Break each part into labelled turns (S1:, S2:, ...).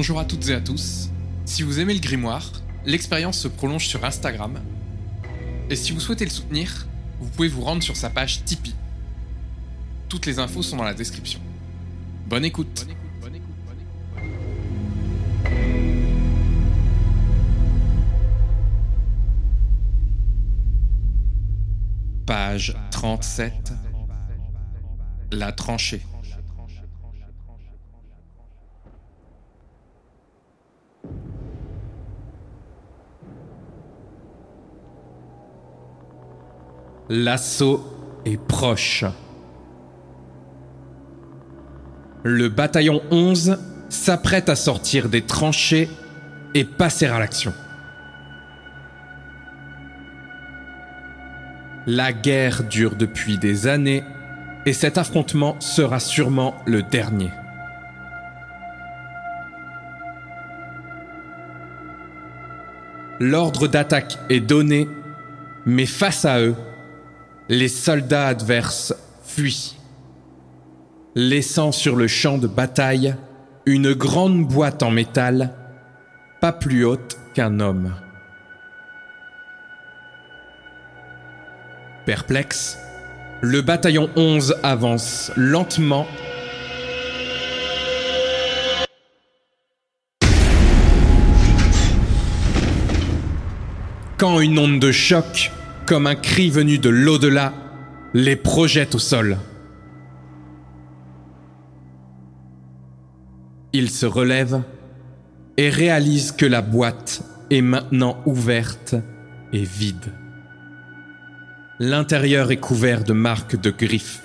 S1: Bonjour à toutes et à tous. Si vous aimez le grimoire, l'expérience se prolonge sur Instagram. Et si vous souhaitez le soutenir, vous pouvez vous rendre sur sa page Tipeee. Toutes les infos sont dans la description. Bonne écoute. Page 37. La tranchée. L'assaut est proche. Le bataillon 11 s'apprête à sortir des tranchées et passer à l'action. La guerre dure depuis des années et cet affrontement sera sûrement le dernier. L'ordre d'attaque est donné, mais face à eux, les soldats adverses fuient, laissant sur le champ de bataille une grande boîte en métal, pas plus haute qu'un homme. Perplexe, le bataillon 11 avance lentement quand une onde de choc, comme un cri venu de l'au-delà, les projette au sol. Ils se relèvent et réalisent que la boîte est maintenant ouverte et vide. L'intérieur est couvert de marques de griffes.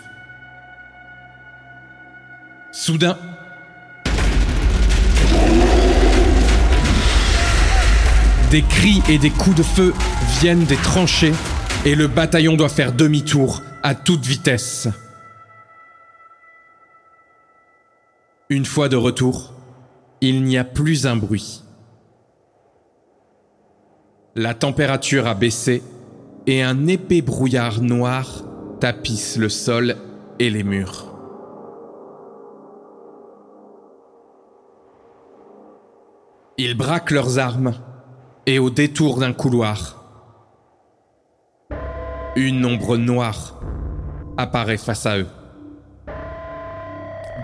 S1: Soudain, Des cris et des coups de feu viennent des tranchées et le bataillon doit faire demi-tour à toute vitesse. Une fois de retour, il n'y a plus un bruit. La température a baissé et un épais brouillard noir tapisse le sol et les murs. Ils braquent leurs armes et au détour d'un couloir, une ombre noire apparaît face à eux.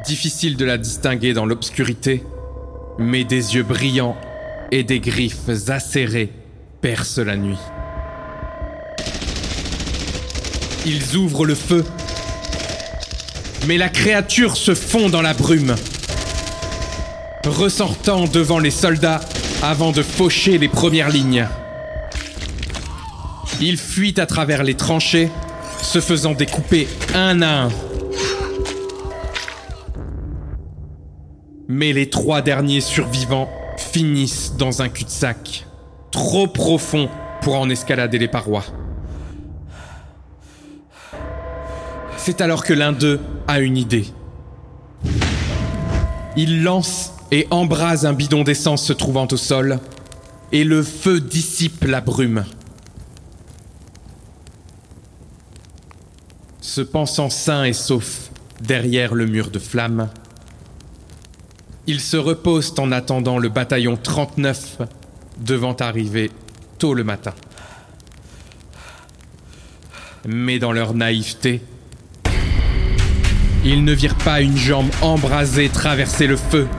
S1: Difficile de la distinguer dans l'obscurité, mais des yeux brillants et des griffes acérées percent la nuit. Ils ouvrent le feu, mais la créature se fond dans la brume, ressortant devant les soldats avant de faucher les premières lignes. Ils fuient à travers les tranchées, se faisant découper un à un. Mais les trois derniers survivants finissent dans un cul-de-sac, trop profond pour en escalader les parois. C'est alors que l'un d'eux a une idée. Il lance et embrase un bidon d'essence se trouvant au sol, et le feu dissipe la brume. Se pensant sain et sauf derrière le mur de flammes, ils se reposent en attendant le bataillon 39 devant arriver tôt le matin. Mais dans leur naïveté, ils ne virent pas une jambe embrasée traverser le feu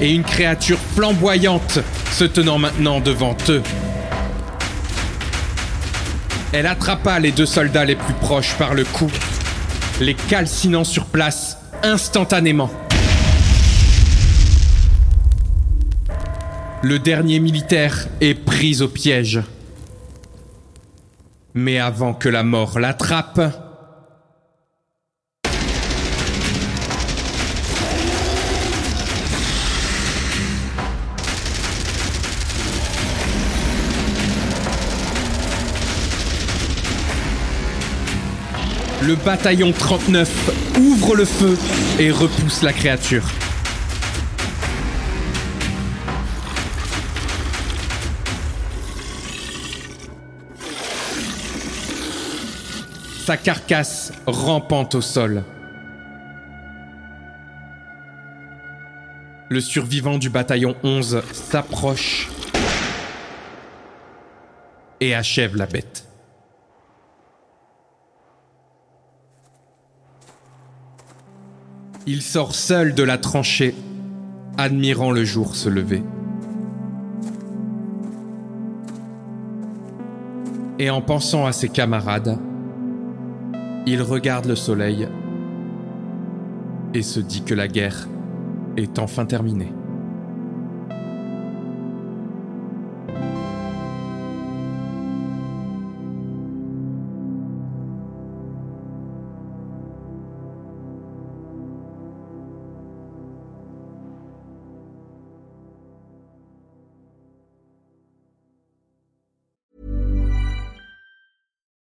S1: et une créature flamboyante se tenant maintenant devant eux. Elle attrapa les deux soldats les plus proches par le cou, les calcinant sur place instantanément. Le dernier militaire est pris au piège. Mais avant que la mort l'attrape, le bataillon 39 ouvre le feu et repousse la créature. Sa carcasse rampante au sol. Le survivant du bataillon 11 s'approche et achève la bête. Il sort seul de la tranchée, admirant le jour se lever. Et en pensant à ses camarades, il regarde le soleil et se dit que la guerre est enfin terminée.